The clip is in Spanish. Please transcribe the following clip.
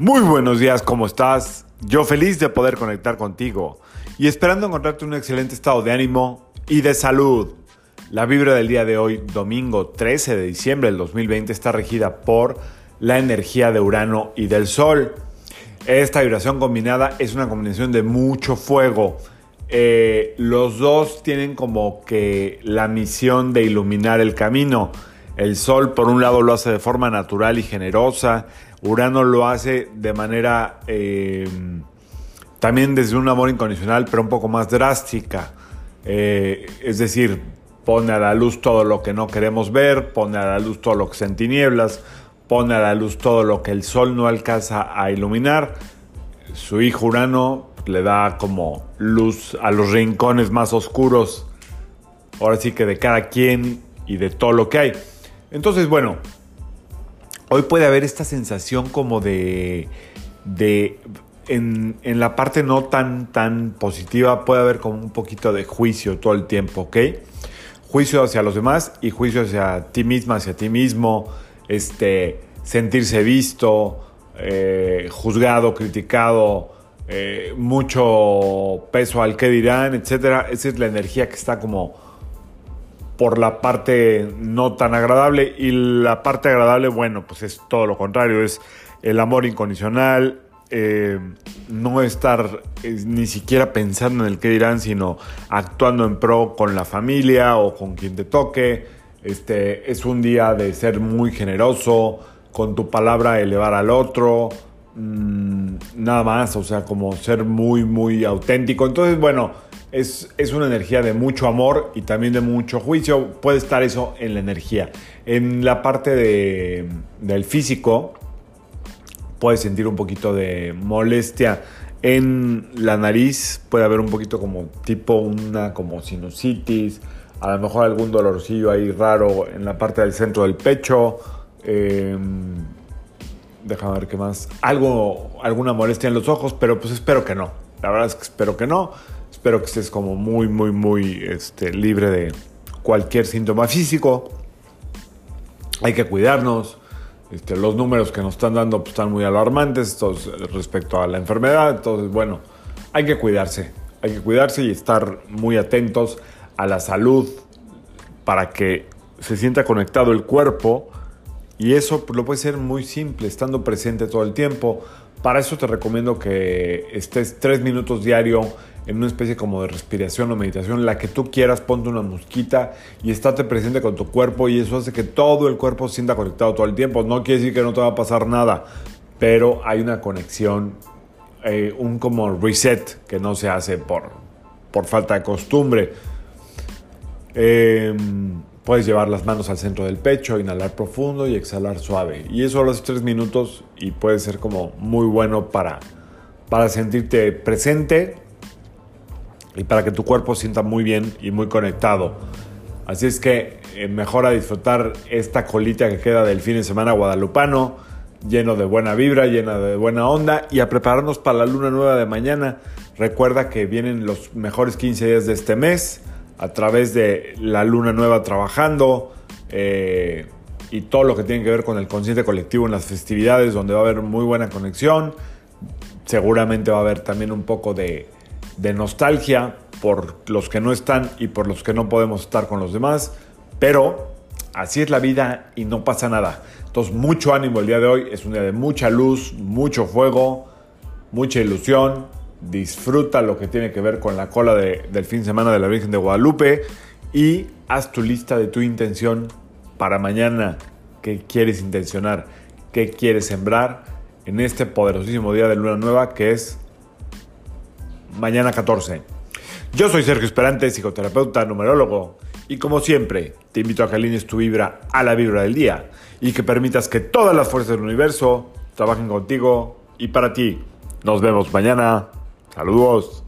Muy buenos días, ¿cómo estás? Yo feliz de poder conectar contigo y esperando encontrarte un excelente estado de ánimo y de salud. La vibra del día de hoy, domingo 13 de diciembre del 2020, está regida por la energía de Urano y del Sol. Esta vibración combinada es una combinación de mucho fuego. Eh, los dos tienen como que la misión de iluminar el camino. El Sol por un lado lo hace de forma natural y generosa. Urano lo hace de manera eh, también desde un amor incondicional, pero un poco más drástica. Eh, es decir, pone a la luz todo lo que no queremos ver, pone a la luz todo lo que está en tinieblas, pone a la luz todo lo que el Sol no alcanza a iluminar. Su hijo Urano le da como luz a los rincones más oscuros, ahora sí que de cada quien y de todo lo que hay. Entonces, bueno, hoy puede haber esta sensación como de, de en, en, la parte no tan, tan positiva puede haber como un poquito de juicio todo el tiempo, ¿ok? Juicio hacia los demás y juicio hacia ti misma, hacia ti mismo, este, sentirse visto, eh, juzgado, criticado, eh, mucho peso al que dirán, etc. Esa es la energía que está como por la parte no tan agradable y la parte agradable, bueno, pues es todo lo contrario, es el amor incondicional, eh, no estar eh, ni siquiera pensando en el que dirán, sino actuando en pro con la familia o con quien te toque. Este, es un día de ser muy generoso, con tu palabra elevar al otro, mmm, nada más, o sea, como ser muy, muy auténtico. Entonces, bueno, es, una energía de mucho amor y también de mucho juicio. Puede estar eso en la energía. En la parte de, del físico, puedes sentir un poquito de molestia en la nariz. Puede haber un poquito como tipo una como sinusitis. A lo mejor algún dolorcillo ahí raro en la parte del centro del pecho. Eh, déjame ver qué más. Algo, alguna molestia en los ojos, pero pues espero que no. La verdad es que espero que no. Espero que estés como muy, muy, muy este, libre de cualquier síntoma físico. Hay que cuidarnos. Este, los números que nos están dando pues, están muy alarmantes respecto a la enfermedad. Entonces, bueno, hay que cuidarse. Hay que cuidarse y estar muy atentos a la salud para que se sienta conectado el cuerpo. Y eso pues, lo puede ser muy simple, estando presente todo el tiempo. Para eso te recomiendo que estés tres minutos diario en una especie como de respiración o meditación, la que tú quieras, ponte una mosquita y estate presente con tu cuerpo y eso hace que todo el cuerpo se sienta conectado todo el tiempo. No quiere decir que no te va a pasar nada, pero hay una conexión, eh, un como reset que no se hace por, por falta de costumbre. Eh, puedes llevar las manos al centro del pecho, inhalar profundo y exhalar suave. Y eso lo haces tres minutos y puede ser como muy bueno para, para sentirte presente y para que tu cuerpo sienta muy bien y muy conectado. Así es que eh, mejor a disfrutar esta colita que queda del fin de semana guadalupano, lleno de buena vibra, llena de buena onda y a prepararnos para la luna nueva de mañana. Recuerda que vienen los mejores 15 días de este mes a través de la luna nueva trabajando eh, y todo lo que tiene que ver con el consciente colectivo en las festividades donde va a haber muy buena conexión. Seguramente va a haber también un poco de de nostalgia por los que no están y por los que no podemos estar con los demás, pero así es la vida y no pasa nada. Entonces, mucho ánimo el día de hoy, es un día de mucha luz, mucho fuego, mucha ilusión. Disfruta lo que tiene que ver con la cola del fin de semana de la Virgen de Guadalupe y haz tu lista de tu intención para mañana. ¿Qué quieres intencionar? ¿Qué quieres sembrar en este poderosísimo día de luna nueva que es mañana 14. Yo soy Sergio Esperante, psicoterapeuta, numerólogo, y como siempre, te invito a que alinees tu vibra a la vibra del día y que permitas que todas las fuerzas del universo trabajen contigo y para ti. Nos vemos mañana. Saludos.